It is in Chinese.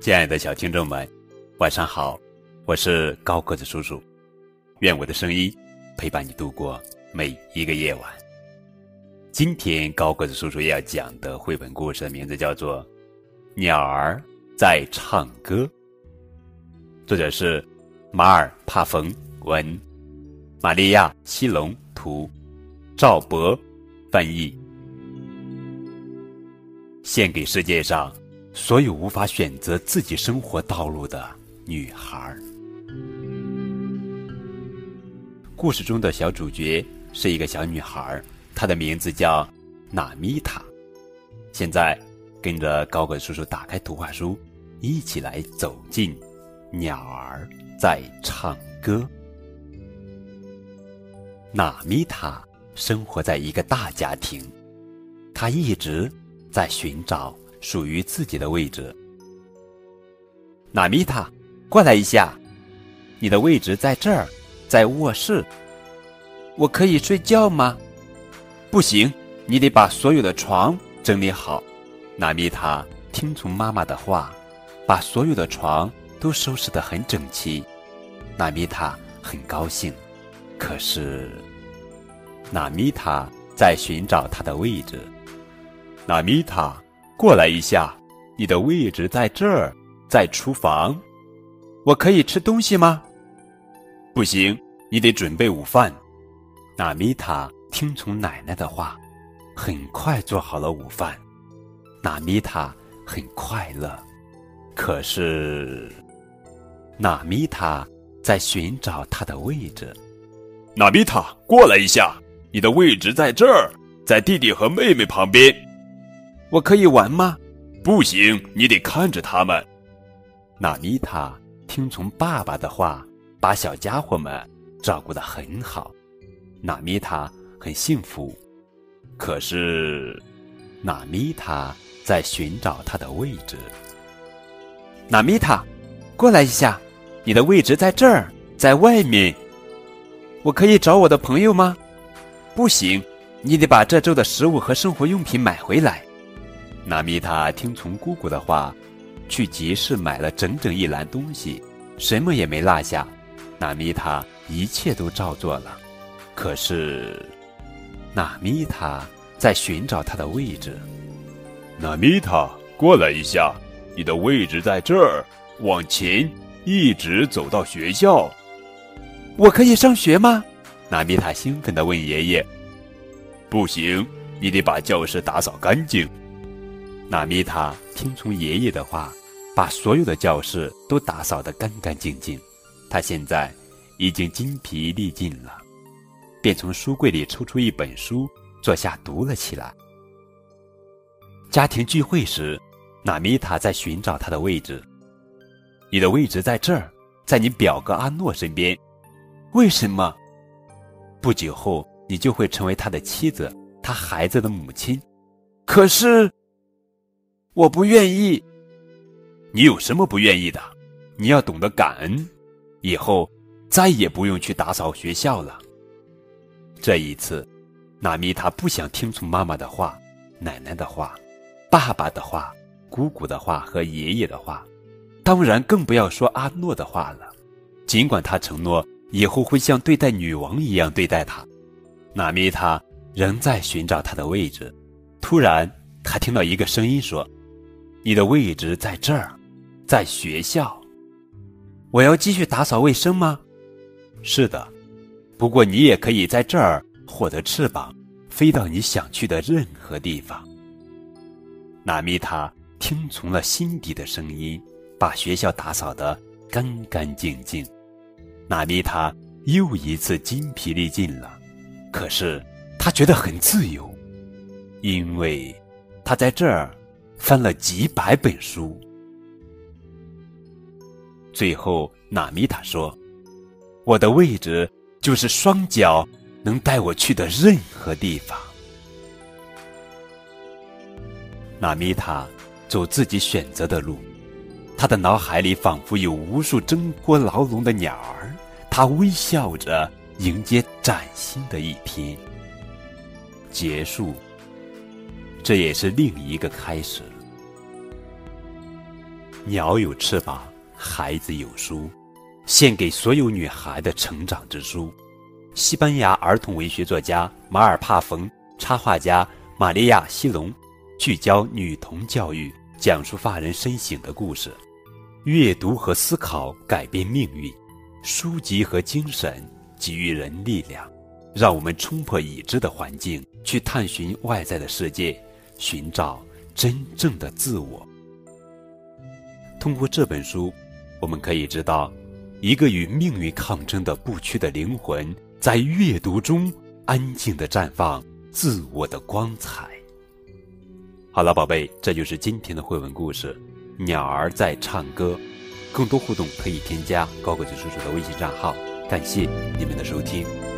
亲爱的小听众们，晚上好，我是高个子叔叔，愿我的声音陪伴你度过每一个夜晚。今天高个子叔叔要讲的绘本故事的名字叫做《鸟儿在唱歌》，作者是马尔帕冯文，玛利亚西隆图，赵博翻译，献给世界上。所有无法选择自己生活道路的女孩。故事中的小主角是一个小女孩，她的名字叫娜米塔。现在，跟着高个叔叔打开图画书，一起来走进鸟儿在唱歌。娜米塔生活在一个大家庭，她一直在寻找。属于自己的位置。娜米塔，过来一下，你的位置在这儿，在卧室。我可以睡觉吗？不行，你得把所有的床整理好。娜米塔听从妈妈的话，把所有的床都收拾得很整齐。娜米塔很高兴，可是，娜米塔在寻找她的位置。娜米塔。过来一下，你的位置在这儿，在厨房。我可以吃东西吗？不行，你得准备午饭。娜米塔听从奶奶的话，很快做好了午饭。娜米塔很快乐，可是，娜米塔在寻找她的位置。娜米塔，过来一下，你的位置在这儿，在弟弟和妹妹旁边。我可以玩吗？不行，你得看着他们。娜米塔听从爸爸的话，把小家伙们照顾得很好。娜米塔很幸福。可是，娜米塔在寻找她的位置。娜米塔，过来一下，你的位置在这儿，在外面。我可以找我的朋友吗？不行，你得把这周的食物和生活用品买回来。娜米塔听从姑姑的话，去集市买了整整一篮东西，什么也没落下。娜米塔一切都照做了，可是，娜米塔在寻找她的位置。娜米塔，过来一下，你的位置在这儿，往前一直走到学校。我可以上学吗？娜米塔兴奋地问爷爷。不行，你得把教室打扫干净。娜米塔听从爷爷的话，把所有的教室都打扫得干干净净。他现在已经精疲力尽了，便从书柜里抽出一本书，坐下读了起来。家庭聚会时，娜米塔在寻找他的位置。你的位置在这儿，在你表哥阿诺身边。为什么？不久后，你就会成为他的妻子，他孩子的母亲。可是。我不愿意。你有什么不愿意的？你要懂得感恩，以后再也不用去打扫学校了。这一次，娜米塔不想听从妈妈的话、奶奶的话、爸爸的话、姑姑的话和爷爷的话，当然更不要说阿诺的话了。尽管他承诺以后会像对待女王一样对待她，娜米塔仍在寻找她的位置。突然，他听到一个声音说。你的位置在这儿，在学校。我要继续打扫卫生吗？是的，不过你也可以在这儿获得翅膀，飞到你想去的任何地方。娜米塔听从了心底的声音，把学校打扫得干干净净。娜米塔又一次筋疲力尽了，可是他觉得很自由，因为他在这儿。翻了几百本书，最后娜米塔说：“我的位置就是双脚能带我去的任何地方。”娜米塔走自己选择的路，他的脑海里仿佛有无数挣脱牢笼的鸟儿，他微笑着迎接崭新的一天。结束。这也是另一个开始。鸟有翅膀，孩子有书，献给所有女孩的成长之书。西班牙儿童文学作家马尔帕冯，插画家玛利亚西隆，聚焦女童教育，讲述发人深省的故事。阅读和思考改变命运，书籍和精神给予人力量，让我们冲破已知的环境，去探寻外在的世界，寻找真正的自我。通过这本书，我们可以知道，一个与命运抗争的不屈的灵魂，在阅读中安静的绽放自我的光彩。好了，宝贝，这就是今天的绘本故事《鸟儿在唱歌》。更多互动可以添加高个子叔叔的微信账号。感谢你们的收听。